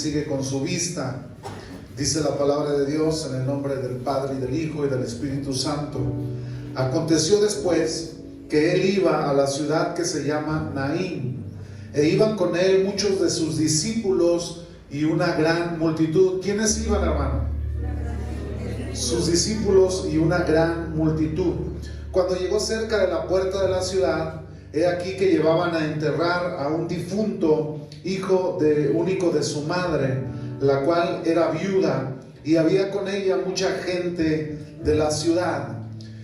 sigue con su vista. Dice la palabra de Dios en el nombre del Padre y del Hijo y del Espíritu Santo. Aconteció después que él iba a la ciudad que se llama Naín, e iban con él muchos de sus discípulos y una gran multitud. ¿Quiénes iban, hermano? Sus discípulos y una gran multitud. Cuando llegó cerca de la puerta de la ciudad, he aquí que llevaban a enterrar a un difunto hijo de único de su madre, la cual era viuda, y había con ella mucha gente de la ciudad.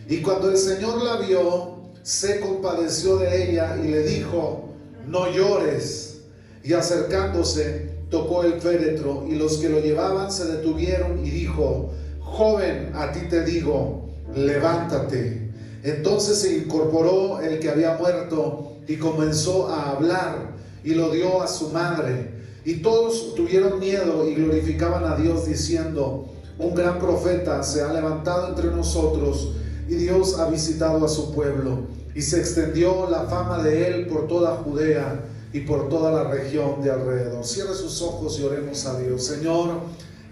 Y cuando el Señor la vio, se compadeció de ella y le dijo, no llores. Y acercándose, tocó el féretro y los que lo llevaban se detuvieron y dijo, joven, a ti te digo, levántate. Entonces se incorporó el que había muerto y comenzó a hablar y lo dio a su madre. Y todos tuvieron miedo y glorificaban a Dios diciendo, un gran profeta se ha levantado entre nosotros y Dios ha visitado a su pueblo. Y se extendió la fama de él por toda Judea y por toda la región de alrededor. Cierre sus ojos y oremos a Dios. Señor,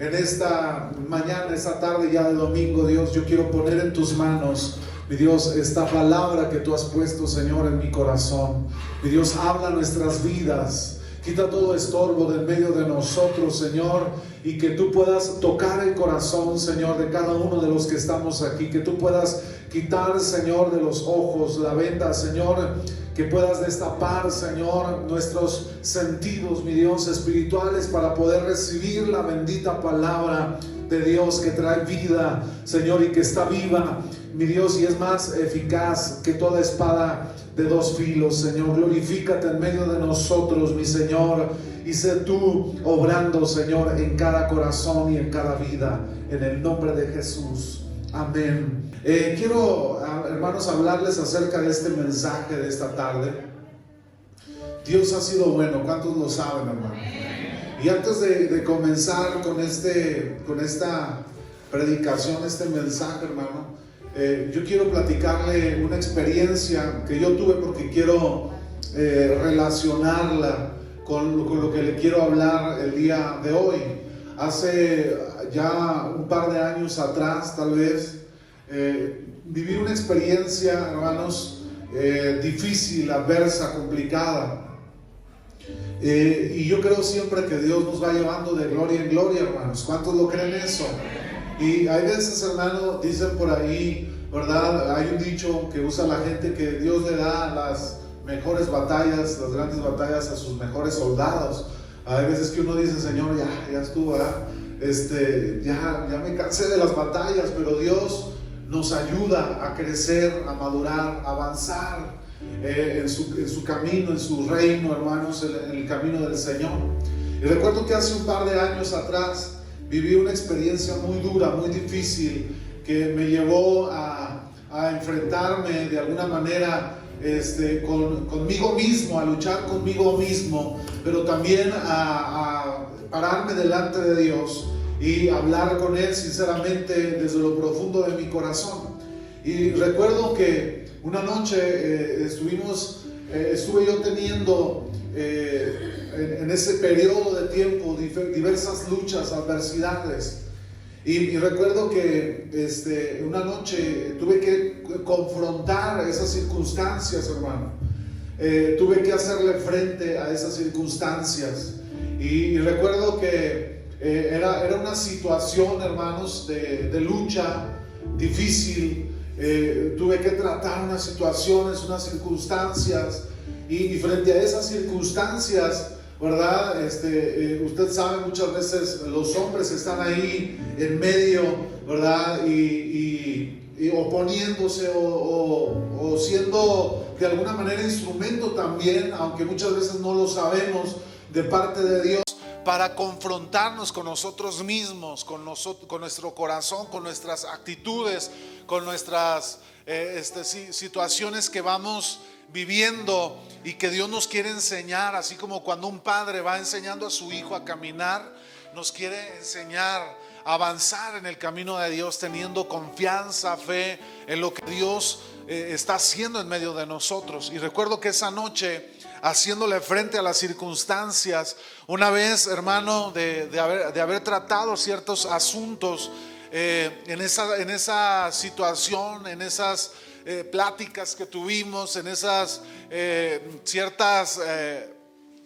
en esta mañana, esta tarde ya de domingo, Dios, yo quiero poner en tus manos, mi Dios, esta palabra que tú has puesto, Señor, en mi corazón. Mi Dios, habla nuestras vidas. Quita todo estorbo del medio de nosotros, Señor, y que tú puedas tocar el corazón, Señor, de cada uno de los que estamos aquí. Que tú puedas quitar, Señor, de los ojos la venda, Señor. Que puedas destapar, Señor, nuestros sentidos, mi Dios, espirituales para poder recibir la bendita palabra de Dios que trae vida, Señor, y que está viva, mi Dios, y es más eficaz que toda espada de dos filos, Señor. Glorifícate en medio de nosotros, mi Señor, y sé tú obrando, Señor, en cada corazón y en cada vida, en el nombre de Jesús. Amén. Eh, quiero, ah, hermanos, hablarles acerca de este mensaje de esta tarde. Dios ha sido bueno, ¿cuántos lo saben, hermano? Y antes de, comenzar con, este, con esta predicación, este mensaje, hermano, eh, yo quiero platicarle una experiencia que yo tuve porque quiero eh, relacionarla con, con, lo que le quiero hablar el día de hoy. Hace ya un par de años atrás, tal vez, eh, viví una experiencia, hermanos, difícil, adversa, complicada. y yo creo siempre que Dios nos va llevando de gloria en gloria, hermanos. ¿Cuántos lo creen eso? Y hay veces, hermano, dicen por ahí, ¿verdad? Hay un dicho que usa la gente que Dios le da las mejores batallas, las grandes batallas a sus mejores soldados. Hay veces que uno dice, Señor, ya, ya estuvo, ¿verdad? Este, ya, ya me cansé de las batallas, pero Dios nos ayuda a crecer, a madurar, a avanzar eh, en, su, en, su, camino, en su reino, hermanos, en, en el camino del Señor. Y recuerdo que hace un par de años atrás, viví una experiencia muy dura, muy difícil, que me llevó a, enfrentarme de alguna manera este, con, conmigo mismo, a luchar conmigo mismo, pero también a, a, pararme delante de Dios y hablar con Él sinceramente desde lo profundo de mi corazón. Y recuerdo que una noche eh, estuvimos, eh, estuve yo teniendo eh, en, ese periodo de tiempo diversas luchas, adversidades. Y, recuerdo que este, una noche tuve que confrontar esas circunstancias, hermano. Eh, tuve que hacerle frente a esas circunstancias. Y, recuerdo que eh, era, era una situación, hermanos, de, de lucha difícil. Eh, tuve que tratar unas situaciones, unas circunstancias. Y, y frente a esas circunstancias, ¿verdad? Este, eh, usted sabe, muchas veces los hombres están ahí en medio, ¿verdad? Y, oponiéndose o, siendo de alguna manera instrumento también, aunque muchas veces no lo sabemos, de parte de Dios para confrontarnos con nosotros mismos, con, nosotros, con nuestro corazón, con nuestras actitudes, con nuestras eh, este, situaciones que vamos viviendo y que Dios nos quiere enseñar, así como cuando un padre va enseñando a su hijo a caminar, nos quiere enseñar a avanzar en el camino de Dios teniendo confianza, fe en lo que Dios eh, está haciendo en medio de nosotros. Y recuerdo que esa noche haciéndole frente a las circunstancias. Una vez, hermano, de, haber, tratado ciertos asuntos eh, en, esa, en esa situación, en esas eh, pláticas que tuvimos, en esas eh, ciertas,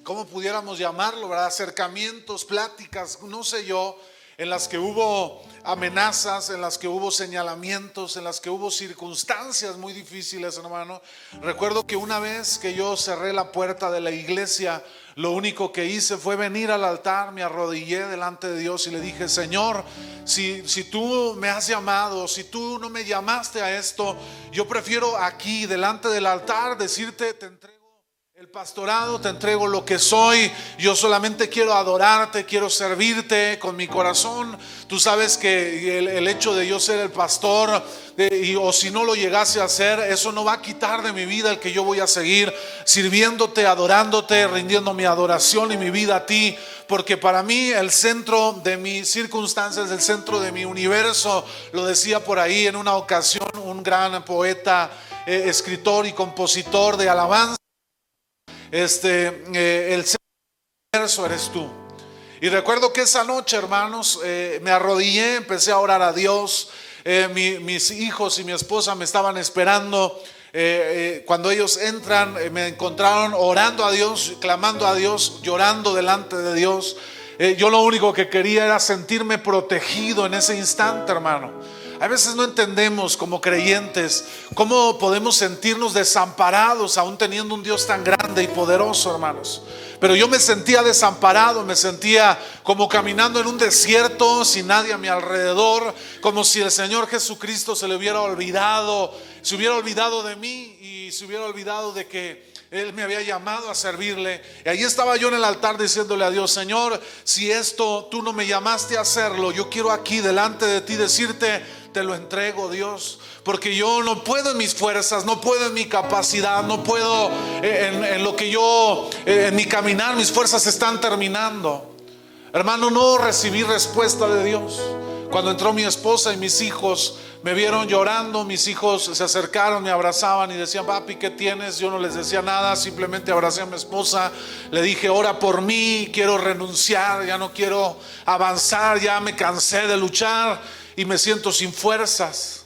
¿cómo pudiéramos llamarlo? Acercamientos, pláticas, no sé yo en las que hubo amenazas, en las que hubo señalamientos, en las que hubo circunstancias muy difíciles, hermano. Recuerdo que una vez que yo cerré la puerta de la iglesia, lo único que hice fue venir al altar, me arrodillé delante de Dios y le dije, Señor, si, si tú me has llamado, si tú no me llamaste a esto, yo prefiero aquí, delante del altar, decirte, te entrego el pastorado, te entrego lo que soy. Yo solamente quiero adorarte, quiero servirte con mi corazón. Tú sabes que el, hecho de yo ser el pastor, o si no lo llegase a hacer, eso no va a quitar de mi vida el que yo voy a seguir sirviéndote, adorándote, rindiendo mi adoración y mi vida a ti. Porque para mí el centro de mis circunstancias, el centro de mi universo, lo decía por ahí en una ocasión un gran poeta, eh, escritor y compositor de alabanza este, eh, el universo eres tú. Y recuerdo que esa noche, hermanos, eh, me arrodillé, empecé a orar a Dios. Eh, mis hijos y mi esposa me estaban esperando. cuando ellos entran, me encontraron orando a Dios, clamando a Dios, llorando delante de Dios. yo lo único que quería era sentirme protegido en ese instante, hermano. A veces no entendemos como creyentes cómo podemos sentirnos desamparados aún teniendo un Dios tan grande y poderoso, hermanos. Pero yo me sentía desamparado, me sentía como caminando en un desierto sin nadie a mi alrededor, como si el Señor Jesucristo se le hubiera olvidado, se hubiera olvidado de mí y se hubiera olvidado de que él me había llamado a servirle. Y ahí estaba yo en el altar diciéndole a Dios, Señor, si esto tú no me llamaste a hacerlo, yo quiero aquí delante de ti decirte, te lo entrego, Dios. Porque yo no puedo en mis fuerzas, no puedo en mi capacidad, no puedo eh, en, lo que yo, eh, en mi caminar, mis fuerzas están terminando. Hermano, no recibí respuesta de Dios. Cuando entró mi esposa y mis hijos, me vieron llorando, mis hijos se acercaron, me abrazaban y decían, papi, ¿qué tienes? Yo no les decía nada, simplemente abracé a mi esposa, le dije, ora por mí, quiero renunciar, ya no quiero avanzar, ya me cansé de luchar y me siento sin fuerzas.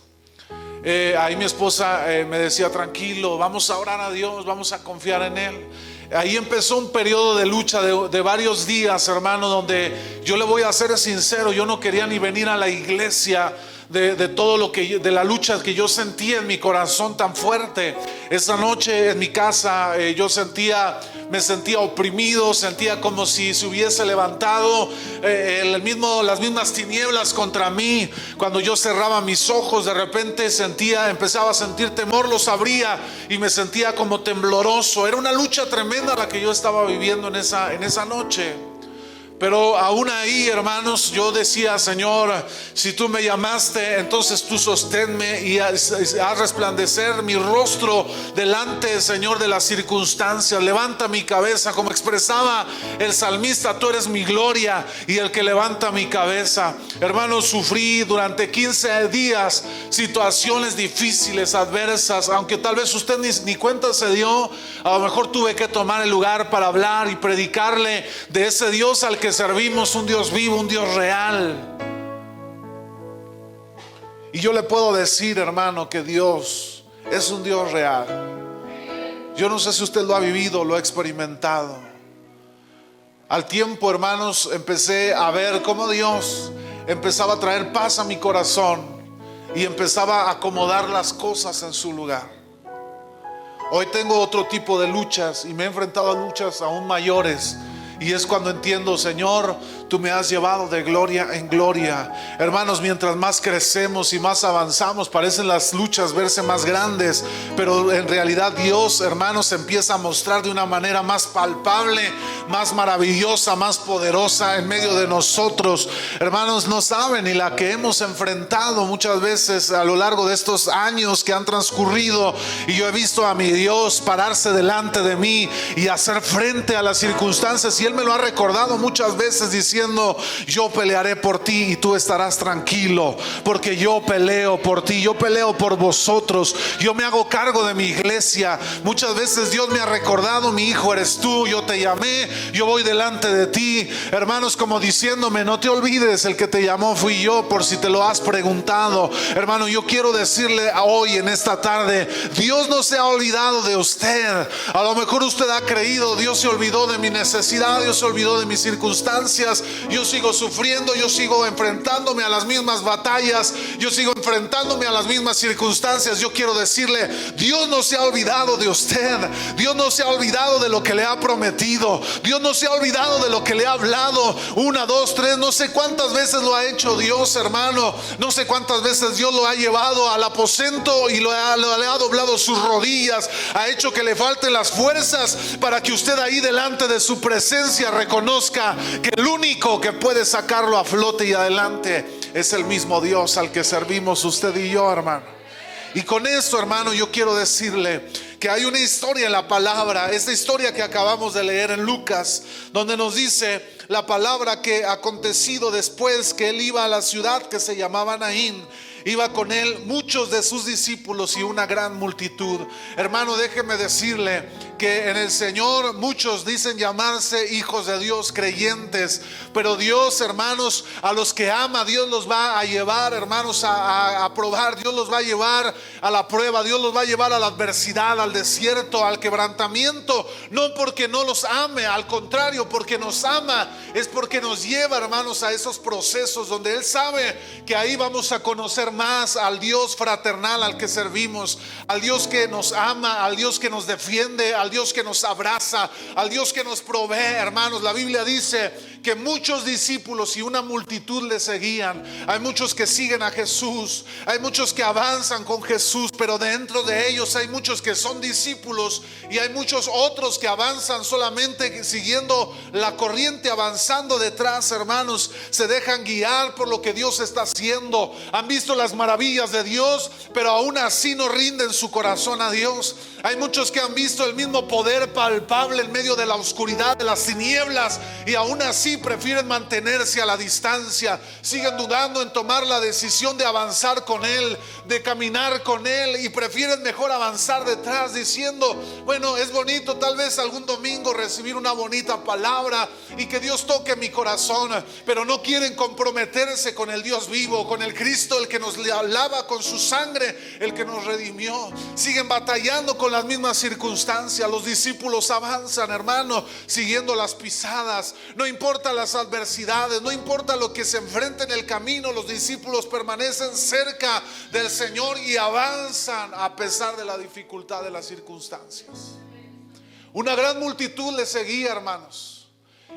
Eh, ahí mi esposa eh, me decía, tranquilo, vamos a orar a Dios, vamos a confiar en Él. Ahí empezó un periodo de lucha de, de, varios días, hermano, donde yo le voy a ser sincero, yo no quería ni venir a la iglesia de, todo lo que, de la lucha que yo sentía en mi corazón tan fuerte. Esa noche en mi casa eh, yo sentía, me sentía oprimido, sentía como si se hubiese levantado eh, el mismo, las mismas tinieblas contra mí. Cuando yo cerraba mis ojos, de repente sentía, empezaba a sentir temor, los abría y me sentía como tembloroso. Era una lucha tremenda la que yo estaba viviendo en esa, en esa noche. Pero aún ahí, hermanos, yo decía, Señor, si tú me llamaste, entonces tú sosténme y haz resplandecer mi rostro delante, Señor, de las circunstancias. Levanta mi cabeza, como expresaba el salmista, tú eres mi gloria y el que levanta mi cabeza. Hermanos, sufrí durante 15 días situaciones difíciles, adversas, aunque tal vez usted ni, ni cuenta se dio, a lo mejor tuve que tomar el lugar para hablar y predicarle de ese Dios al que servimos un Dios vivo, un Dios real. Y yo le puedo decir, hermano, que Dios es un Dios real. Yo no sé si usted lo ha vivido, lo ha experimentado. Al tiempo, hermanos, empecé a ver cómo Dios empezaba a traer paz a mi corazón y empezaba a acomodar las cosas en su lugar. Hoy tengo otro tipo de luchas y me he enfrentado a luchas aún mayores y es cuando entiendo, Señor, tú me has llevado de gloria en gloria. Hermanos, mientras más crecemos y más avanzamos, parecen las luchas verse más grandes, pero en realidad Dios, hermanos, empieza a mostrar de una manera más palpable, más maravillosa, más poderosa en medio de nosotros. Hermanos, no saben ni la que hemos enfrentado muchas veces a lo largo de estos años que han transcurrido y yo he visto a mi Dios pararse delante de mí y hacer frente a las circunstancias y Él me lo ha recordado muchas veces diciendo, yo pelearé por ti y tú estarás tranquilo, porque yo peleo por ti, yo peleo por vosotros, yo me hago cargo de mi iglesia. Muchas veces Dios me ha recordado, mi hijo eres tú, yo te llamé, yo voy delante de ti. Hermanos, como diciéndome, no te olvides, el que te llamó fui yo, por si te lo has preguntado. Hermano, yo quiero decirle hoy en esta tarde, Dios no se ha olvidado de usted. A lo mejor usted ha creído, Dios se olvidó de mi necesidad, Dios se olvidó de mis circunstancias. Yo sigo sufriendo, yo sigo enfrentándome a las mismas batallas, yo sigo enfrentándome a las mismas circunstancias. Yo quiero decirle, Dios no se ha olvidado de usted. Dios no se ha olvidado de lo que le ha prometido. Dios no se ha olvidado de lo que le ha hablado. Una, dos, tres, no sé cuántas veces lo ha hecho Dios, hermano. No sé cuántas veces Dios lo ha llevado al aposento y lo ha, le ha doblado sus rodillas. Ha hecho que le falten las fuerzas para que usted ahí delante de su presencia reconozca que el único que puede sacarlo a flote y adelante es el mismo Dios al que servimos usted y yo, hermano. Y con esto, hermano, yo quiero decirle que hay una historia en la palabra, esta historia que acabamos de leer en Lucas, donde nos dice la palabra que acontecido después que él iba a la ciudad que se llamaba Naín iba con él muchos de sus discípulos y una gran multitud. Hermano, déjeme decirle que en el Señor muchos dicen llamarse hijos de Dios, creyentes, pero Dios, hermanos, a los que ama, Dios los va a llevar, hermanos, a, probar, Dios los va a llevar a la prueba, Dios los va a llevar a la adversidad, al desierto, al quebrantamiento, no porque no los ame, al contrario, porque nos ama, es porque nos lleva, hermanos, a esos procesos donde Él sabe que ahí vamos a conocer más al Dios fraternal al que servimos, al Dios que nos ama, al Dios que nos defiende, al Dios que nos abraza, al Dios que nos provee, hermanos. La Biblia dice que muchos discípulos y una multitud le seguían. Hay muchos que siguen a Jesús, hay muchos que avanzan con Jesús, pero dentro de ellos hay muchos que son discípulos y hay muchos otros que avanzan solamente siguiendo la corriente, avanzando detrás, hermanos. Se dejan guiar por lo que Dios está haciendo. Han visto las maravillas de Dios, pero aún así no rinden su corazón a Dios. Hay muchos que han visto el mismo poder palpable en medio de la oscuridad, de las tinieblas, y aún así prefieren mantenerse a la distancia. Siguen dudando en tomar la decisión de avanzar con Él, de caminar con Él, y prefieren mejor avanzar detrás diciendo, bueno, es bonito tal vez algún domingo recibir una bonita palabra y que Dios toque mi corazón, pero no quieren comprometerse con el Dios vivo, con el Cristo, el que nos lava con su sangre, el que nos redimió. Siguen batallando con las mismas circunstancias. Los discípulos avanzan, hermano, siguiendo las pisadas. No importa las adversidades, no importa lo que se enfrente en el camino, los discípulos permanecen cerca del Señor y avanzan a pesar de la dificultad de las circunstancias. Una gran multitud le seguía, hermanos.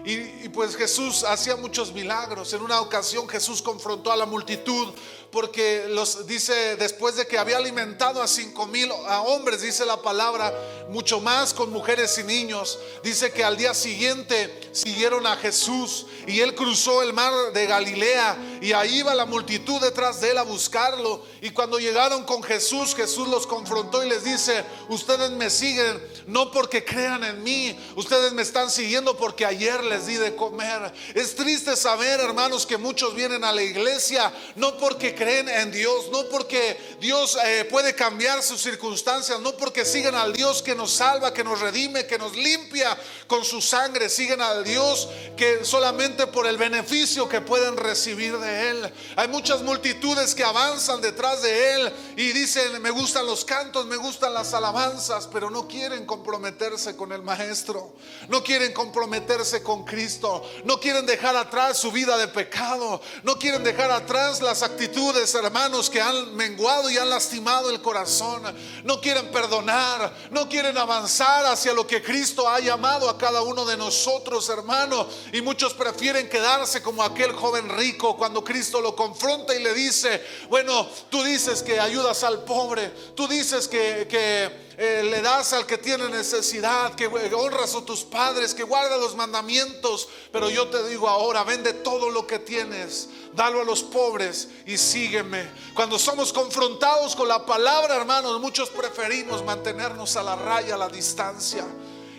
Y, pues Jesús hacía muchos milagros. En una ocasión Jesús confrontó a la multitud porque los dice después de que había alimentado a cinco mil hombres, dice la palabra, mucho más con mujeres y niños. Dice que al día siguiente siguieron a Jesús y él cruzó el mar de Galilea y ahí iba la multitud detrás de él a buscarlo. Y cuando llegaron con Jesús, Jesús los confrontó y les dice, ustedes me siguen no porque crean en mí, ustedes me están siguiendo porque ayer les di de comer. Es triste saber, hermanos, que muchos vienen a la iglesia no porque creen en Dios, no porque Dios eh, puede cambiar sus circunstancias, no porque siguen al Dios que nos salva, que nos redime, que nos limpia con su sangre, siguen al Dios que solamente por el beneficio que pueden recibir de Él. Hay muchas multitudes que avanzan detrás de Él y dicen, me gustan los cantos, me gustan las alabanzas, pero no quieren comprometerse con el Maestro, no quieren comprometerse con Cristo, no quieren dejar atrás su vida de pecado, no quieren dejar atrás las actitudes hermanos, que han menguado y han lastimado el corazón. No quieren perdonar, no quieren avanzar hacia lo que Cristo ha llamado a cada uno de nosotros, hermano. Y muchos prefieren quedarse como aquel joven rico cuando Cristo lo confronta y le dice, bueno, tú dices que ayudas al pobre, tú dices que, que eh, le das al que tiene necesidad, que honras a tus padres, que guarda los mandamientos. Pero yo te digo ahora, vende todo lo que tienes, dalo a los pobres y sígueme. Cuando somos confrontados con la palabra, hermanos, muchos preferimos mantenernos a la raya, a la distancia.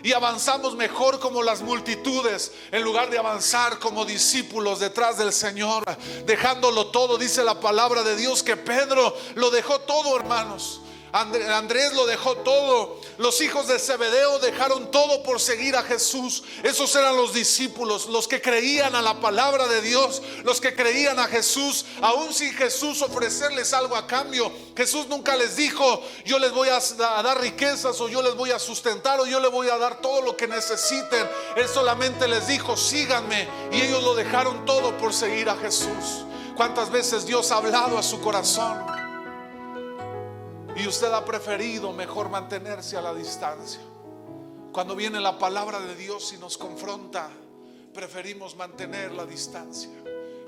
Y avanzamos mejor como las multitudes en lugar de avanzar como discípulos detrás del Señor, dejándolo todo, dice la palabra de Dios que Pedro lo dejó todo, hermanos. Andrés lo dejó todo. Los hijos de Zebedeo dejaron todo por seguir a Jesús. Esos eran los discípulos, los que creían a la palabra de Dios, los que creían a Jesús, aún sin Jesús ofrecerles algo a cambio. Jesús nunca les dijo, yo les voy a dar riquezas o yo les voy a sustentar o yo les voy a dar todo lo que necesiten. Él solamente les dijo, síganme. Y ellos lo dejaron todo por seguir a Jesús. ¿Cuántas veces Dios ha hablado a su corazón? Y usted ha preferido mejor mantenerse a la distancia. Cuando viene la palabra de Dios y nos confronta, preferimos mantener la distancia.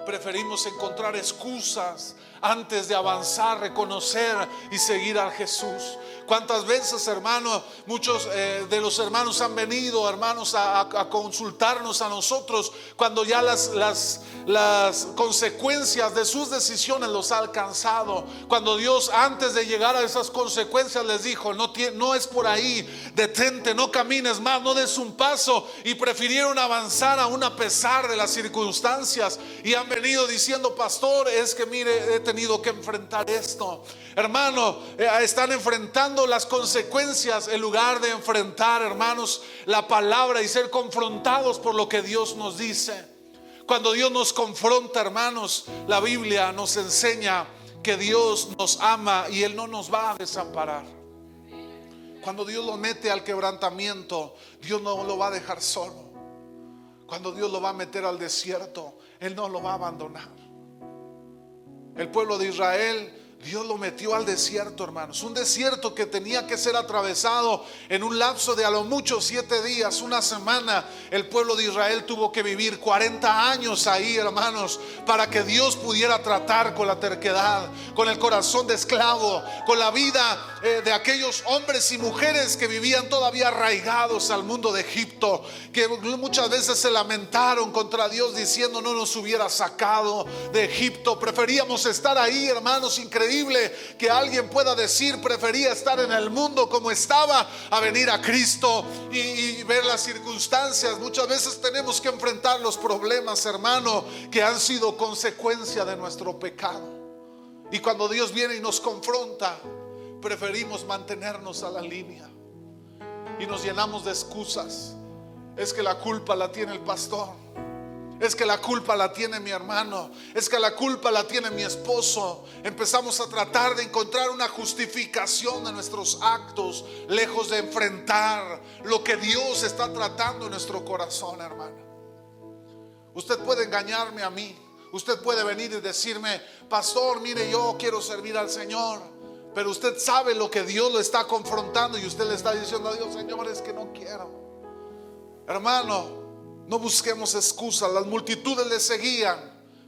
Preferimos encontrar excusas antes de avanzar, reconocer y seguir a Jesús. ¿Cuántas veces, hermano, muchos eh, de los hermanos han venido, hermanos, a, consultarnos a nosotros cuando ya las, las, las consecuencias de sus decisiones los ha alcanzado? Cuando Dios, antes de llegar a esas consecuencias, les dijo, no, no es por ahí, detente, no camines más, no des un paso. Y prefirieron avanzar aún a pesar de las circunstancias. Y han venido diciendo, pastor, es que mire, he tenido que enfrentar esto. Hermano, eh, están enfrentando las consecuencias en lugar de enfrentar, hermanos, la palabra y ser confrontados por lo que Dios nos dice. Cuando Dios nos confronta, hermanos, la Biblia nos enseña que Dios nos ama y Él no nos va a desamparar. Cuando Dios lo mete al quebrantamiento, Dios no lo va a dejar solo. Cuando Dios lo va a meter al desierto, Él no lo va a abandonar. El pueblo de Israel Dios lo metió al desierto, hermanos. Un desierto que tenía que ser atravesado en un lapso de a lo mucho siete días, una semana. El pueblo de Israel tuvo que vivir 40 años ahí, hermanos, para que Dios pudiera tratar con la terquedad, con el corazón de esclavo, con la vida eh, de aquellos hombres y mujeres que vivían todavía arraigados al mundo de Egipto, que muchas veces se lamentaron contra Dios diciendo no nos hubiera sacado de Egipto. Preferíamos estar ahí, hermanos, increíbles que alguien pueda decir, prefería estar en el mundo como estaba a venir a Cristo y, ver las circunstancias. Muchas veces tenemos que enfrentar los problemas, hermano, que han sido consecuencia de nuestro pecado. Y cuando Dios viene y nos confronta, preferimos mantenernos a la línea y nos llenamos de excusas. Es que la culpa la tiene el pastor es que la culpa la tiene mi hermano. Es que la culpa la tiene mi esposo. Empezamos a tratar de encontrar una justificación de nuestros actos, lejos de enfrentar lo que Dios está tratando en nuestro corazón, hermano. Usted puede engañarme a mí. Usted puede venir y decirme, pastor, mire, yo quiero servir al Señor. Pero usted sabe lo que Dios lo está confrontando y usted le está diciendo a Dios, Señor, es que no quiero. Hermano, no busquemos excusas. Las multitudes le seguían,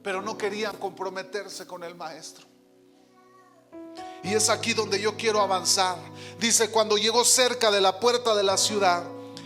pero no querían comprometerse con el maestro. Y es aquí donde yo quiero avanzar. Dice, cuando llegó cerca de la puerta de la ciudad,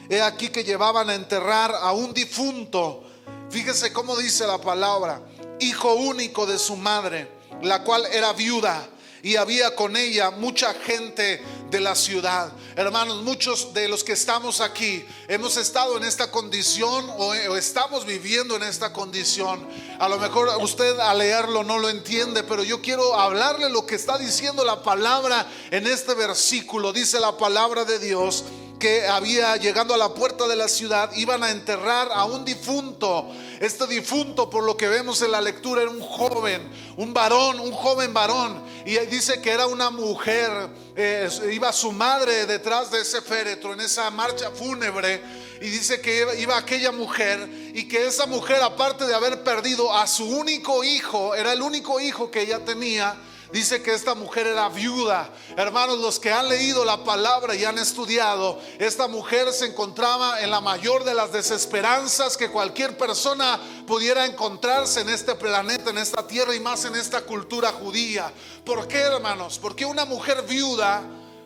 he aquí que llevaban a enterrar a un difunto. Fíjese cómo dice la palabra, hijo único de su madre, la cual era viuda y había con ella mucha gente de la ciudad. Hermanos, muchos de los que estamos aquí hemos estado en esta condición o, estamos viviendo en esta condición. A lo mejor usted al leerlo no lo entiende, pero yo quiero hablarle lo que está diciendo la palabra en este versículo. Dice la palabra de Dios que había llegando a la puerta de la ciudad, iban a enterrar a un difunto. Este difunto, por lo que vemos en la lectura, era un joven, un varón, un joven varón. Y dice que era una mujer, eh, iba su madre detrás de ese féretro, en esa marcha fúnebre. Y dice que iba aquella mujer y que esa mujer, aparte de haber perdido a su único hijo, era el único hijo que ella tenía, Dice que esta mujer era viuda. Hermanos, los que han leído la palabra y han estudiado, esta mujer se encontraba en la mayor de las desesperanzas que cualquier persona pudiera encontrarse en este planeta, en esta tierra y más en esta cultura judía. ¿Por qué, hermanos? Porque una mujer viuda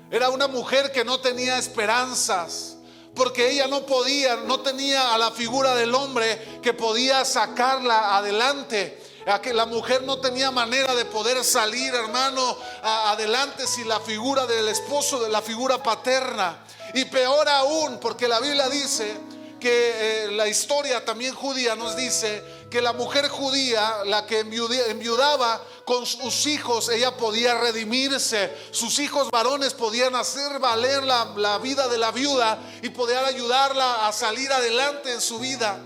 era una mujer que no tenía esperanzas porque ella no podía, no tenía a la figura del hombre que podía sacarla adelante. A que la mujer no tenía manera de poder salir, hermano, adelante si la figura del esposo, de la figura paterna. Y peor aún, porque la Biblia dice que eh, la historia también judía nos dice que la mujer judía, la que enviudaba con sus hijos, ella podía redimirse. Sus hijos varones podían hacer valer la, la vida de la viuda y poder ayudarla a salir adelante en su vida.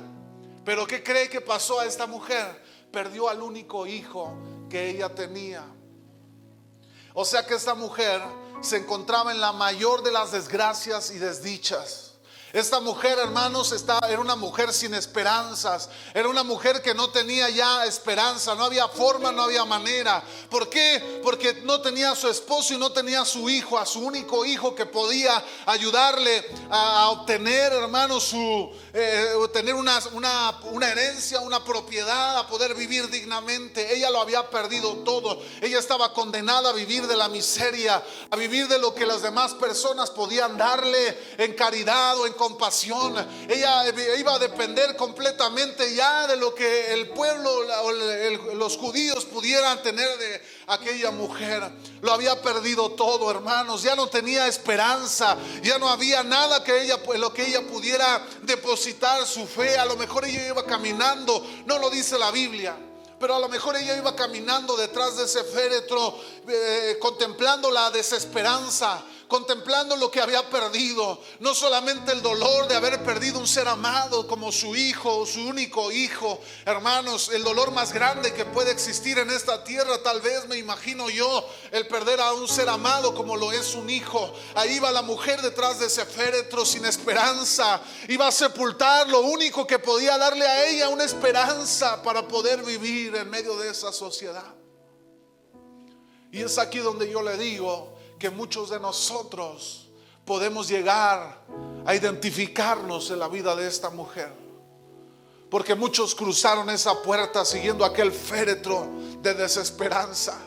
Pero ¿qué cree que pasó a esta mujer? Perdió al único hijo que ella tenía. O sea que esta mujer se encontraba en la mayor de las desgracias y desdichas. Esta mujer, hermanos, estaba, era una mujer sin esperanzas. Era una mujer que no tenía ya esperanza. No había forma, no había manera. ¿Por qué? Porque no tenía a su esposo y no tenía a su hijo, a su único hijo que podía ayudarle a, obtener, hermanos, su, eh, una, una, una herencia, una propiedad, a poder vivir dignamente. Ella lo había perdido todo. Ella estaba condenada a vivir de la miseria, a vivir de lo que las demás personas podían darle en caridad o en compasión. Ella iba a depender completamente ya de lo que el pueblo o los judíos pudieran tener de aquella mujer. Lo había perdido todo, hermanos. Ya no tenía esperanza. Ya no había nada que ella, pues, lo que ella pudiera depositar su fe. A lo mejor ella iba caminando. No lo dice la Biblia pero a lo mejor ella iba caminando detrás de ese féretro, eh, contemplando la desesperanza, contemplando lo que había perdido, no solamente el dolor de haber perdido un ser amado como su hijo, su único hijo, hermanos, el dolor más grande que puede existir en esta tierra, tal vez me imagino yo, el perder a un ser amado como lo es un hijo. Ahí va la mujer detrás de ese féretro sin esperanza, iba a sepultar lo único que podía darle a ella una esperanza para poder vivir en medio de esa sociedad. Y es aquí donde yo le digo, que muchos de nosotros podemos llegar a identificarnos en la vida de esta mujer. Porque muchos cruzaron esa puerta siguiendo aquel féretro de desesperanza.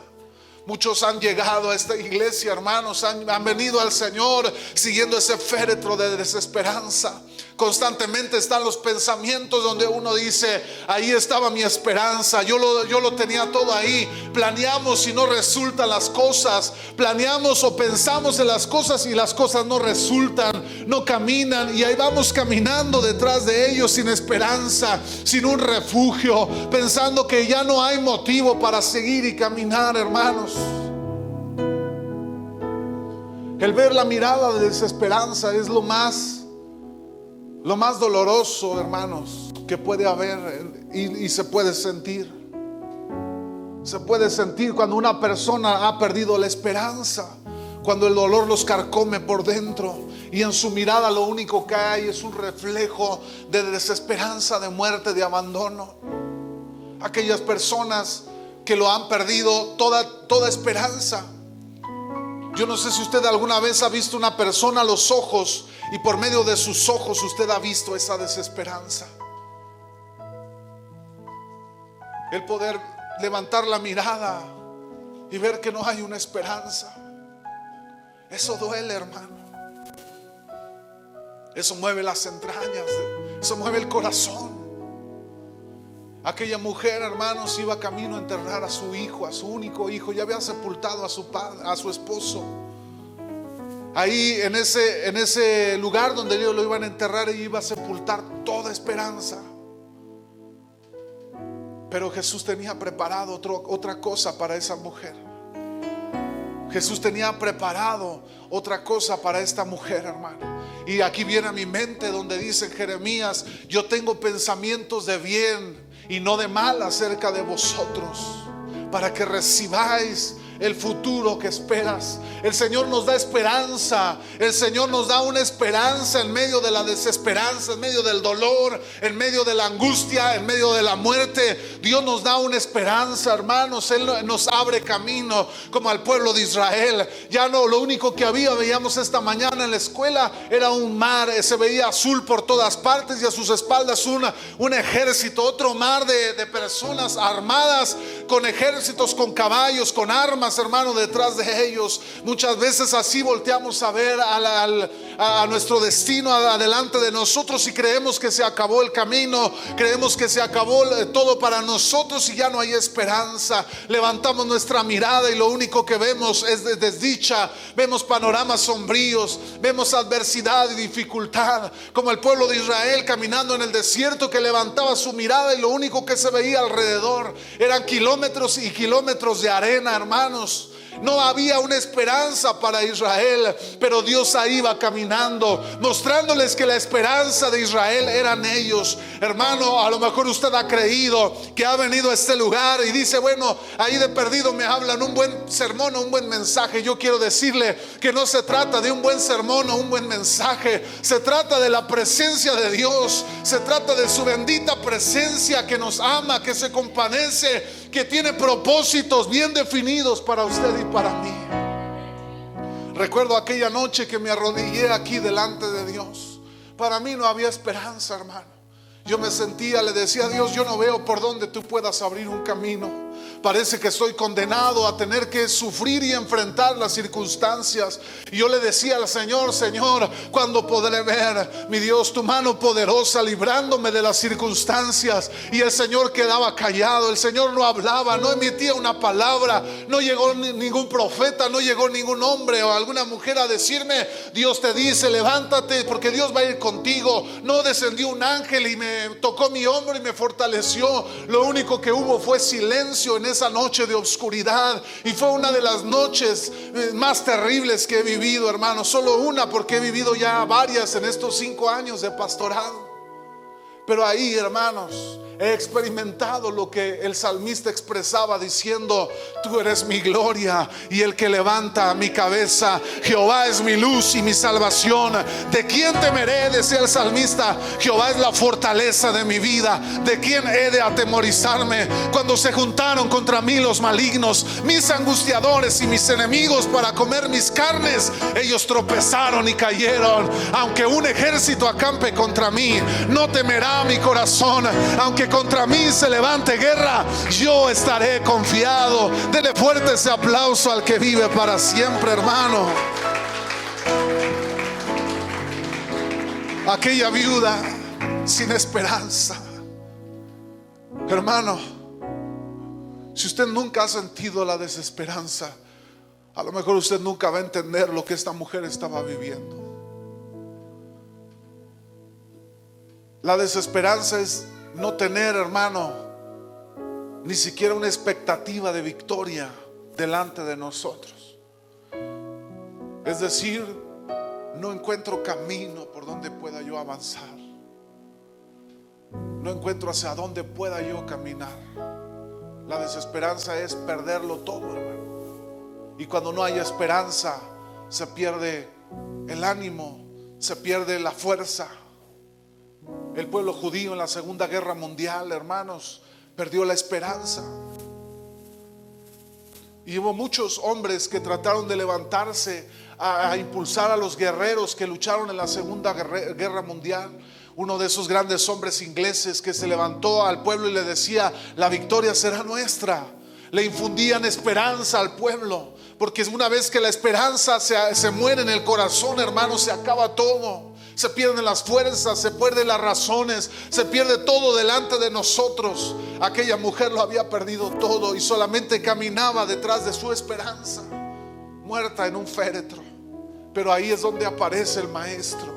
Muchos han llegado a esta iglesia, hermanos, han, han, venido al Señor siguiendo ese féretro de desesperanza. Constantemente están los pensamientos donde uno dice, ahí estaba mi esperanza, yo lo, yo lo tenía todo ahí. Planeamos y no resultan las cosas. Planeamos o pensamos en las cosas y las cosas no resultan, no caminan. Y ahí vamos caminando detrás de ellos sin esperanza, sin un refugio, pensando que ya no hay motivo para seguir y caminar, hermanos. El ver la mirada de desesperanza es lo más lo más doloroso, hermanos, que puede haber y, se puede sentir. Se puede sentir cuando una persona ha perdido la esperanza, cuando el dolor los carcome por dentro y en su mirada lo único que hay es un reflejo de desesperanza, de muerte, de abandono. Aquellas personas que lo han perdido toda, toda esperanza. Yo no sé si usted alguna vez ha visto una persona a los ojos y por medio de sus ojos usted ha visto esa desesperanza. El poder levantar la mirada y ver que no hay una esperanza. Eso duele, hermano. Eso mueve las entrañas, eso mueve el corazón. Aquella mujer, hermanos, iba camino a enterrar a su hijo, a su único hijo, ya había sepultado a su padre, a su esposo. Ahí en ese, en ese lugar donde ellos lo iban a enterrar y iba a sepultar toda esperanza. Pero Jesús tenía preparado otra cosa para esa mujer. Jesús tenía preparado otra cosa para esta mujer, hermano. Y aquí viene a mi mente donde dice Jeremías, yo tengo pensamientos de bien y no de mal acerca de vosotros, para que recibáis el futuro que esperas. El Señor nos da esperanza. El Señor nos da una esperanza en medio de la desesperanza, en medio del dolor, en medio de la angustia, en medio de la muerte. Dios nos da una esperanza, hermanos. Él nos abre camino como al pueblo de Israel. Ya no, lo único que había, veíamos esta mañana en la escuela, era un mar. Se veía azul por todas partes y a sus espaldas una, un ejército, otro mar de, de personas armadas con ejércitos, con caballos, con armas panoramas, hermano, detrás de ellos. Muchas veces así volteamos a ver a, nuestro destino adelante de nosotros y creemos que se acabó el camino, creemos que se acabó todo para nosotros y ya no hay esperanza. Levantamos nuestra mirada y lo único que vemos es de desdicha, vemos panoramas sombríos, vemos adversidad y dificultad, como el pueblo de Israel caminando en el desierto que levantaba su mirada y lo único que se veía alrededor eran kilómetros y kilómetros de arena, No había una esperanza para Israel, pero Dios ahí iba caminando, mostrándoles que la esperanza de Israel eran ellos. Hermano, a lo mejor usted ha creído que ha venido a este lugar y dice, bueno, ahí de perdido me hablan un buen sermón o un buen mensaje. Yo quiero decirle que no se trata de un buen sermón o un buen mensaje, se trata de la presencia de Dios, se trata de su bendita presencia que nos ama, que se compadece que tiene propósitos bien definidos para usted y para mí. Recuerdo aquella noche que me arrodillé aquí delante de Dios. Para mí no había esperanza, hermano. Yo me sentía, le decía a Dios, yo no veo por dónde tú puedas abrir un camino. Parece que estoy condenado a tener que sufrir y enfrentar las circunstancias. Y yo le decía al Señor, Señor, cuando podré ver, mi Dios, tu mano poderosa librándome de las circunstancias. Y el Señor quedaba callado, el Señor no hablaba, no emitía una palabra, no llegó ningún profeta, no llegó ningún hombre o alguna mujer a decirme, Dios te dice, levántate porque Dios va a ir contigo. No descendió un ángel y me tocó mi hombro y me fortaleció. Lo único que hubo fue silencio en esa noche de oscuridad. Y fue una de las noches eh, más terribles que he vivido, hermano. Solo una porque he vivido ya varias en estos cinco años de pastorado. Pero ahí, hermanos, he experimentado lo que el salmista expresaba diciendo, tú eres mi gloria y el que levanta mi cabeza, Jehová es mi luz y mi salvación. ¿De quién temeré? Decía el salmista, Jehová es la fortaleza de mi vida. ¿De quién he de atemorizarme? Cuando se juntaron contra mí los malignos, mis angustiadores y mis enemigos para comer mis carnes, ellos tropezaron y cayeron. Aunque un ejército acampe contra mí, no temerá mi corazón. Aunque contra mí se levante guerra, yo estaré confiado. Dele fuerte ese aplauso al que vive para siempre, hermano. Aquella viuda sin esperanza. Hermano, si usted nunca ha sentido la desesperanza, a lo mejor usted nunca va a entender lo que esta mujer estaba viviendo. La desesperanza es no tener, hermano, ni siquiera una expectativa de victoria delante de nosotros. Es decir, no encuentro camino por donde pueda yo avanzar. No encuentro hacia dónde pueda yo caminar. La desesperanza es perderlo todo, hermano. Y cuando no hay esperanza, se pierde el ánimo, se pierde la fuerza. El pueblo judío en la Segunda Guerra Mundial, hermanos, perdió la esperanza. Y hubo muchos hombres que trataron de levantarse a, impulsar a los guerreros que lucharon en la Segunda Guerra Mundial. Uno de esos grandes hombres ingleses que se levantó al pueblo y le decía, la victoria será nuestra. Le infundían esperanza al pueblo, porque una vez que la esperanza se, se muere en el corazón, hermanos, se acaba todo se pierden las fuerzas, se pierden las razones, se pierde todo delante de nosotros. Aquella mujer lo había perdido todo y solamente caminaba detrás de su esperanza, muerta en un féretro. Pero ahí es donde aparece el Maestro.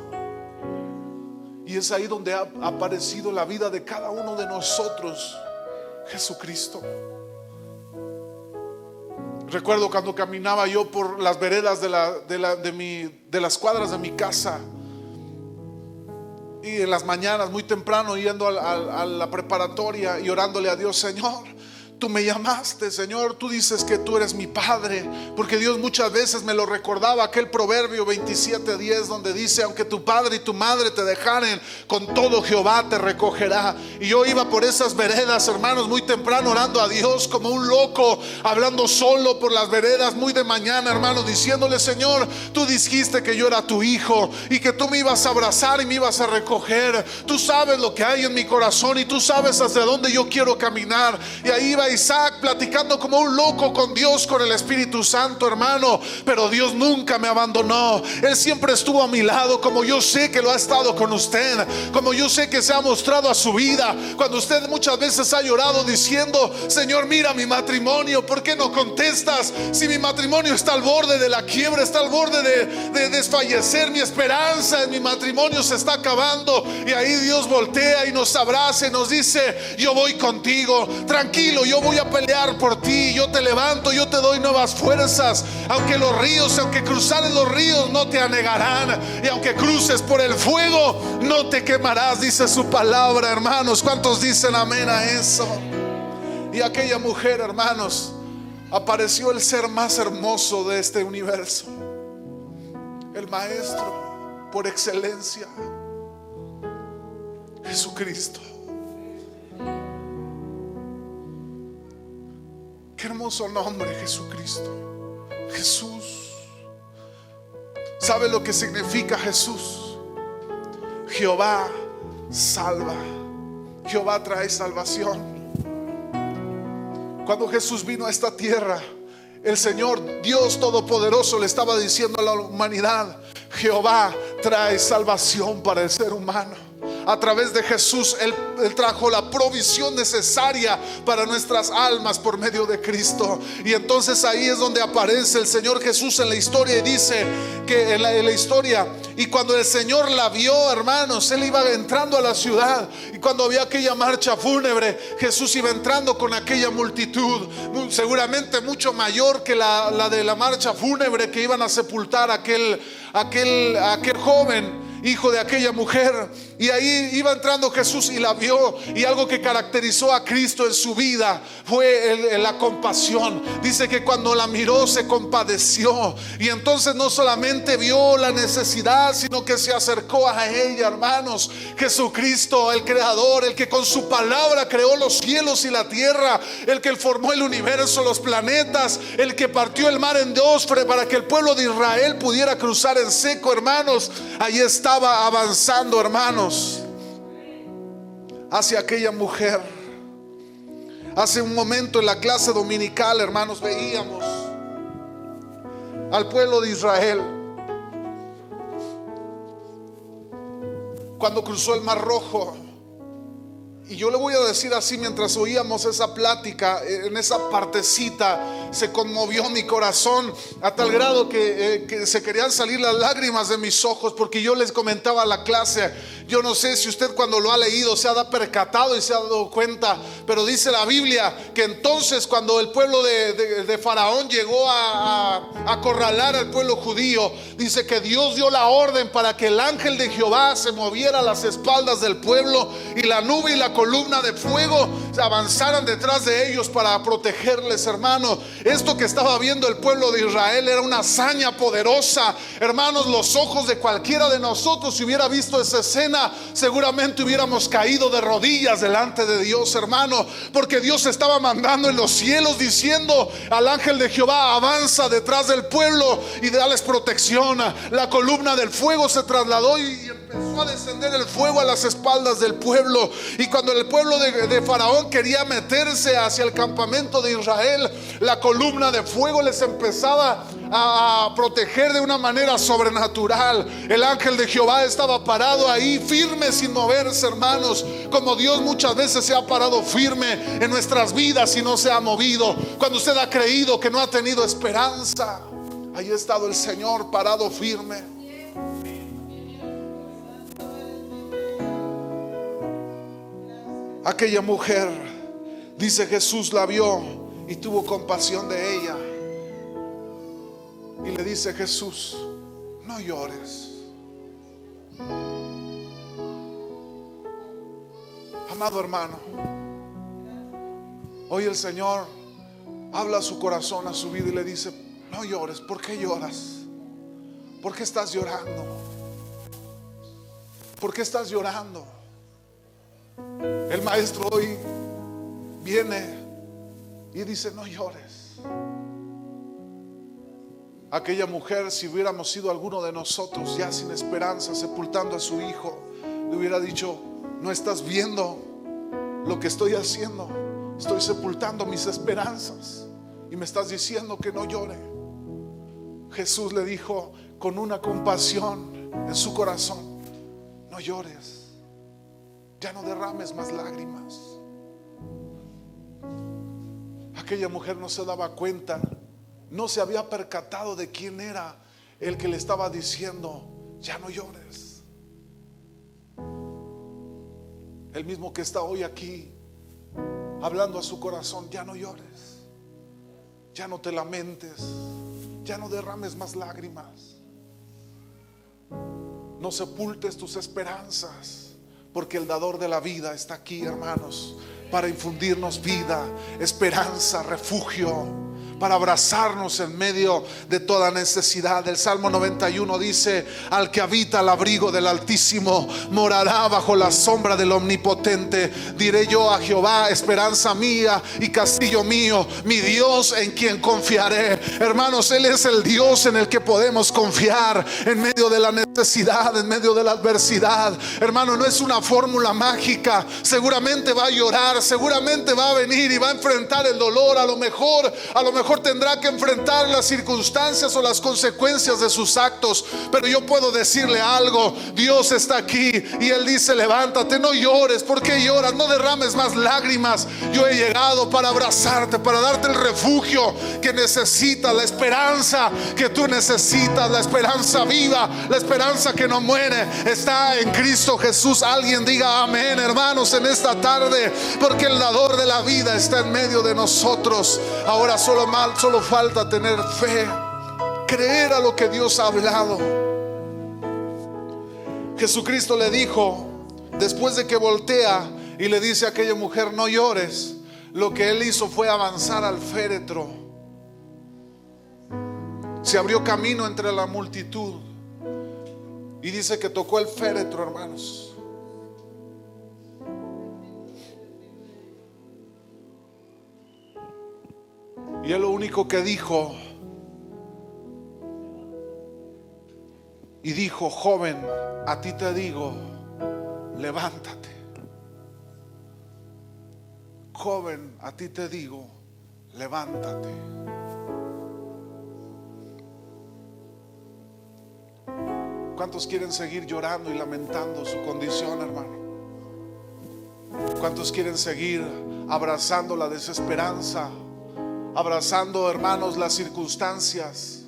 Y es ahí donde ha aparecido la vida de cada uno de nosotros, Jesucristo. Recuerdo cuando caminaba yo por las veredas de, de las cuadras de mi casa y en las mañanas muy temprano yendo a, la preparatoria y orándole a Dios, Señor, Tú me llamaste, Señor, tú dices que tú eres mi Padre, porque Dios muchas veces me lo recordaba, aquel proverbio 27.10 donde dice, aunque tu padre y tu madre te dejaren, con todo Jehová te recogerá. Y yo iba por esas veredas, hermanos, muy temprano orando a Dios como un loco, hablando solo por las veredas, muy de mañana, hermano, diciéndole, Señor, tú dijiste que yo era tu hijo y que tú me ibas a abrazar y me ibas a recoger. Tú sabes lo que hay en mi corazón y tú sabes hacia dónde yo quiero caminar. Y ahí iba Isaac platicando como un loco con Dios, con el Espíritu Santo, hermano. Pero Dios nunca me abandonó. Él siempre estuvo a mi lado, como yo sé que lo ha estado con usted, como yo sé que se ha mostrado a su vida. Cuando usted muchas veces ha llorado diciendo, Señor, mira mi matrimonio, ¿por qué no contestas? Si mi matrimonio está al borde de la quiebra, está al borde de, de desfallecer, mi esperanza en mi matrimonio se está acabando. Y ahí Dios voltea y nos abraza y nos dice, yo voy contigo, tranquilo, yo voy a pelear por ti, yo te levanto, yo te doy nuevas fuerzas. Aunque los ríos, aunque cruzares los ríos, no te anegarán. Y aunque cruces por el fuego, no te quemarás, dice su palabra, hermanos. ¿Cuántos dicen amén a eso? Y aquella mujer, hermanos, apareció el ser más hermoso de este universo. El maestro por excelencia. Jesucristo. Qué hermoso nombre, Jesucristo. Jesús. ¿Sabe lo que significa Jesús? Jehová salva. Jehová trae salvación. Cuando Jesús vino a esta tierra, el Señor Dios Todopoderoso le estaba diciendo a la humanidad, Jehová trae salvación para el ser humano a través de Jesús, él, trajo la provisión necesaria para nuestras almas por medio de Cristo. Y entonces ahí es donde aparece el Señor Jesús en la historia y dice que en la, historia, y cuando el Señor la vio, hermanos, él iba entrando a la ciudad. Y cuando había aquella marcha fúnebre, Jesús iba entrando con aquella multitud, seguramente mucho mayor que la, la de la marcha fúnebre que iban a sepultar aquel, aquel, aquel joven hijo de aquella mujer. Y ahí iba entrando Jesús y la vio. Y algo que caracterizó a Cristo en su vida fue la compasión. Dice que cuando la miró se compadeció. Y entonces no solamente vio la necesidad, sino que se acercó a ella, hermanos. Jesucristo, el creador, el que con su palabra creó los cielos y la tierra, el que formó el universo, los planetas, el que partió el mar en dos para que el pueblo de Israel pudiera cruzar en seco, hermanos. Ahí estaba avanzando, hermanos, hacia aquella mujer. Hace un momento en la clase dominical, hermanos, veíamos al pueblo de Israel cuando cruzó el Mar Rojo. Y yo le voy a decir así mientras oíamos esa plática, en esa partecita se conmovió mi corazón a tal grado eh, que, se querían salir las lágrimas de mis ojos porque yo les comentaba a la clase, yo no sé si usted cuando lo ha leído se ha percatado y se ha dado cuenta, pero dice la Biblia que entonces cuando el pueblo de, Faraón llegó a, a acorralar al pueblo judío, dice que Dios dio la orden para que el ángel de Jehová se moviera a las espaldas del pueblo y la nube y la columna de fuego avanzaran detrás de ellos para protegerles, hermano. Esto que estaba viendo el pueblo de Israel era una hazaña poderosa. Hermanos, los ojos de cualquiera de nosotros, si hubiera visto esa escena, seguramente hubiéramos caído de rodillas delante de Dios, hermano. Porque Dios estaba mandando en los cielos diciendo al ángel de Jehová, avanza detrás del pueblo y dales protección. La columna del fuego se trasladó y empezó a descender el fuego a las espaldas del pueblo. Y cuando el pueblo de, Faraón quería meterse hacia el campamento de Israel, la columna de fuego les empezaba a proteger de una manera sobrenatural. El ángel de Jehová estaba parado ahí, firme sin moverse, hermanos. Como Dios muchas veces se ha parado firme en nuestras vidas y no se ha movido. Cuando usted ha creído que no ha tenido esperanza, ahí ha estado el Señor parado firme. Aquella mujer, dice Jesús, la vio y tuvo compasión de ella. Y le dice Jesús, no llores. Amado hermano, hoy el Señor habla a su corazón, a su vida y le dice, no llores, ¿por qué lloras? ¿Por qué estás llorando? ¿Por qué estás llorando? El maestro hoy viene y dice, no llores. Aquella mujer, si hubiéramos sido alguno de nosotros ya sin esperanza, sepultando a su hijo, le hubiera dicho, no estás viendo lo que estoy haciendo. Estoy sepultando mis esperanzas y me estás diciendo que no llore. Jesús le dijo con una compasión en su corazón, no llores, ya no derrames más lágrimas. Aquella mujer no se daba cuenta, no se había percatado de quién era el que le estaba diciendo, ya no llores. El mismo que está hoy aquí hablando a su corazón, ya no llores, ya no te lamentes, ya no derrames más lágrimas, no sepultes tus esperanzas, porque el dador de la vida está aquí, hermanos, para infundirnos vida, esperanza, refugio para abrazarnos en medio de toda necesidad. El Salmo 91 dice, al que habita al abrigo del Altísimo, morará bajo la sombra del Omnipotente. Diré yo a Jehová, esperanza mía y castillo mío, mi Dios en quien confiaré. Hermanos, Él es el Dios en el que podemos confiar en medio de la necesidad, en medio de la adversidad. Hermano, no es una fórmula mágica. Seguramente va a llorar, seguramente va a venir y va a enfrentar el dolor. A lo mejor, a lo mejor tendrá que enfrentar las circunstancias o las consecuencias de sus actos, pero yo puedo decirle algo, Dios está aquí y Él dice, levántate, no llores, porque lloras? No derrames más lágrimas. Yo he llegado para abrazarte, para darte el refugio que necesitas, la esperanza que tú necesitas, la esperanza viva, la esperanza que no muere, está en Cristo Jesús. Alguien diga amén, hermanos, en esta tarde, porque el dador de la vida está en medio de nosotros. Ahora solo más solo falta tener fe, creer a lo que Dios ha hablado. Jesucristo le dijo, después de que voltea y le dice a aquella mujer, no llores, lo que él hizo fue avanzar al féretro. Se abrió camino entre la multitud. Y dice que tocó el féretro, hermanos. Y él lo único que dijo, y dijo, joven, a ti te digo, levántate. Joven, a ti te digo, levántate. ¿Cuántos quieren seguir llorando y lamentando su condición, hermano? ¿Cuántos quieren seguir abrazando la desesperanza? Abrazando, hermanos, las circunstancias.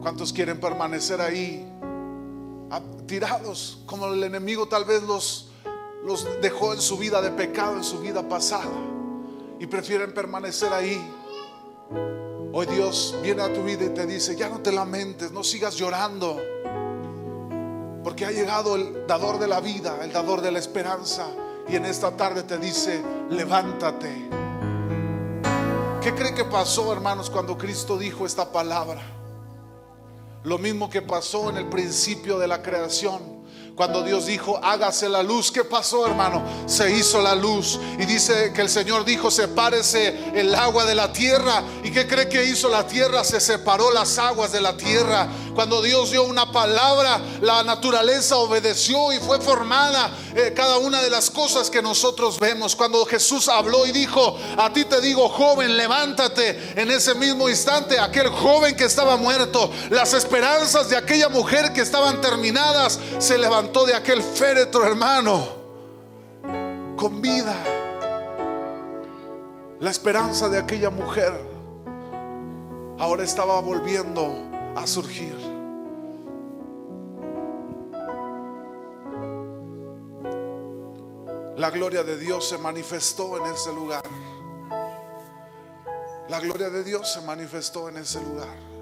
¿Cuántos quieren permanecer ahí? Tirados, como el enemigo tal vez los, los dejó en su vida de pecado, en su vida pasada, y prefieren permanecer ahí. Hoy Dios viene a tu vida y te dice, ya no te lamentes, no sigas llorando, porque ha llegado el dador de la vida, el dador de la esperanza, y en esta tarde te dice, levántate ¿Qué cree que pasó, hermanos, cuando Cristo dijo esta palabra? Lo mismo que pasó en el principio de la creación. Cuando Dios dijo, hágase la luz, ¿qué pasó, hermano? Se hizo la luz. Y dice que el Señor dijo, sepárese el agua de la tierra. ¿Y qué cree que hizo la tierra? Se separó las aguas de la tierra. Cuando Dios dio una palabra, la naturaleza obedeció y fue formada eh, cada una de las cosas que nosotros vemos. Cuando Jesús habló y dijo, a ti te digo, joven, levántate. En ese mismo instante, aquel joven que estaba muerto, las esperanzas de aquella mujer que estaban terminadas, se levantaron de aquel féretro, hermano, con vida. La esperanza de aquella mujer ahora estaba volviendo a surgir. La gloria de Dios se manifestó en ese lugar. La gloria de Dios se manifestó en ese lugar.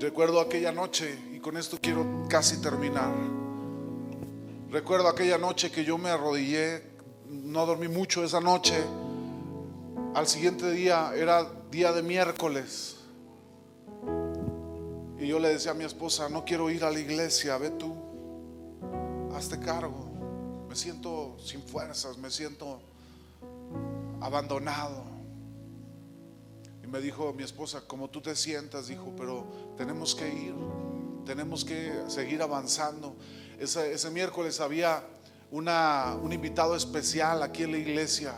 Recuerdo aquella noche, y con esto quiero casi terminar. Recuerdo aquella noche que yo me arrodillé, no dormí mucho esa noche. Al siguiente día era día de miércoles. Y yo le decía a mi esposa, no quiero ir a la iglesia, ve tú, hazte cargo. Me siento sin fuerzas, me siento abandonado me dijo mi esposa, como tú te sientas, dijo, pero tenemos que ir, tenemos que seguir avanzando. Ese, ese miércoles había una, un invitado especial aquí en la iglesia.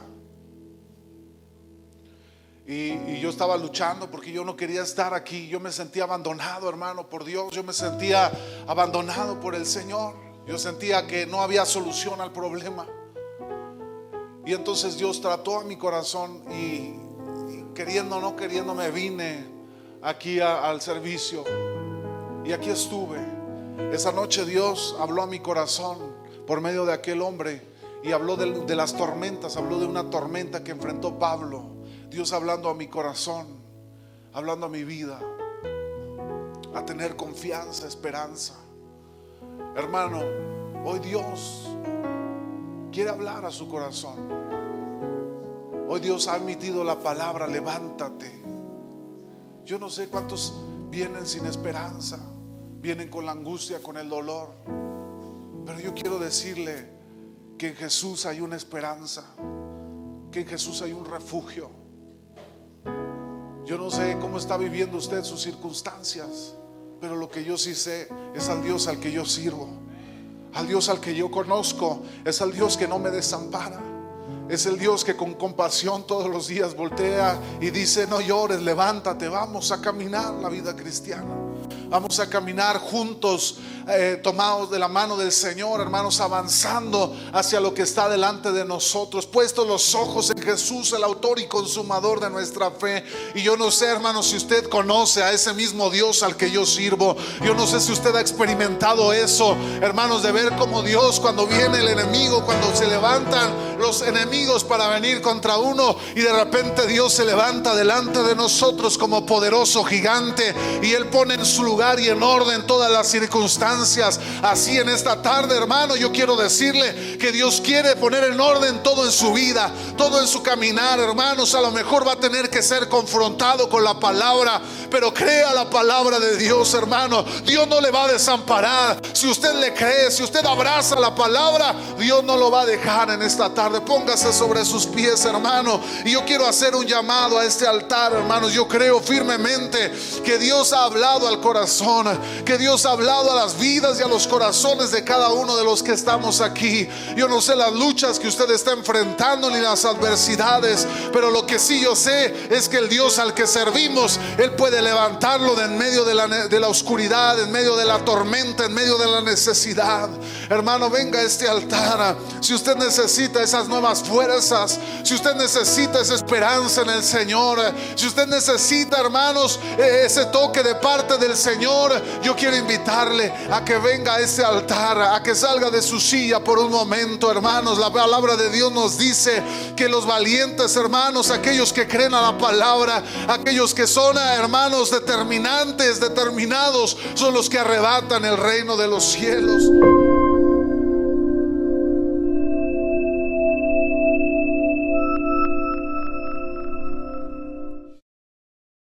Y, y, yo estaba luchando porque yo no quería estar aquí. Yo me sentía abandonado, hermano, por Dios. Yo me sentía abandonado por el Señor. Yo sentía que no había solución al problema. Y entonces Dios trató a mi corazón y, queriendo o no queriendo me vine aquí al servicio. Y aquí estuve. Esa noche Dios habló a mi corazón por medio de aquel hombre y habló de, las tormentas, habló de una tormenta que enfrentó Pablo Dios hablando a mi corazón, hablando a mi vida, a tener confianza, esperanza. Hermano, hoy Dios quiere hablar a su corazón. Hoy Dios ha emitido la palabra, levántate. Yo no sé cuántos vienen sin esperanza, vienen con la angustia, con el dolor. Pero yo quiero decirle que en Jesús hay una esperanza, que en Jesús hay un refugio yo no sé cómo está viviendo usted sus circunstancias, pero lo que yo sí sé es al Dios al que yo sirvo. Al Dios al que yo conozco, es al Dios que no me desampara. Es el Dios que con compasión todos los días voltea y dice, no llores, levántate, vamos a caminar la vida cristiana. Vamos a caminar juntos, eh, tomados de la mano del Señor, hermanos, avanzando hacia lo que está delante de nosotros, puestos los ojos en Jesús, el autor y consumador de nuestra fe. Y yo no sé, hermanos, si usted conoce a ese mismo Dios al que yo sirvo. Yo no sé si usted ha experimentado eso, hermanos, de ver como Dios cuando viene el enemigo, cuando se levantan los enemigos para venir contra uno y de repente Dios se levanta delante de nosotros como poderoso gigante y Él pone en su lugar y en orden todas las circunstancias. Así en esta tarde, hermano, yo quiero decirle que Dios quiere poner en orden todo en su vida, todo en su caminar, hermanos. A lo mejor va a tener que ser confrontado con la palabra, pero crea la palabra de Dios, hermano. Dios no le va a desamparar. Si usted le cree, si usted abraza la palabra, Dios no lo va a dejar en esta tarde. Póngase sobre sus pies, hermano. Y yo quiero hacer un llamado a este altar, hermanos. Yo creo firmemente que Dios ha hablado al corazón que Dios ha hablado a las vidas y a los corazones de cada uno de los que estamos aquí. Yo no sé las luchas que usted está enfrentando ni las adversidades, pero lo que sí yo sé es que el Dios al que servimos, Él puede levantarlo de en medio de la, de la oscuridad, en medio de la tormenta, en medio de la necesidad. Hermano, venga a este altar. Si usted necesita nuevas fuerzas, si usted necesita esa esperanza en el Señor, si usted necesita, hermanos, e-, ese toque de parte del Señor, yo quiero invitarle a que venga a ese altar, a que salga de su silla por un momento, hermanos. La palabra de Dios nos dice que los valientes, hermanos, aquellos que creen a la palabra, aquellos que son, hermanos, determinantes, determinados, son los que arrebatan el reino de los cielos.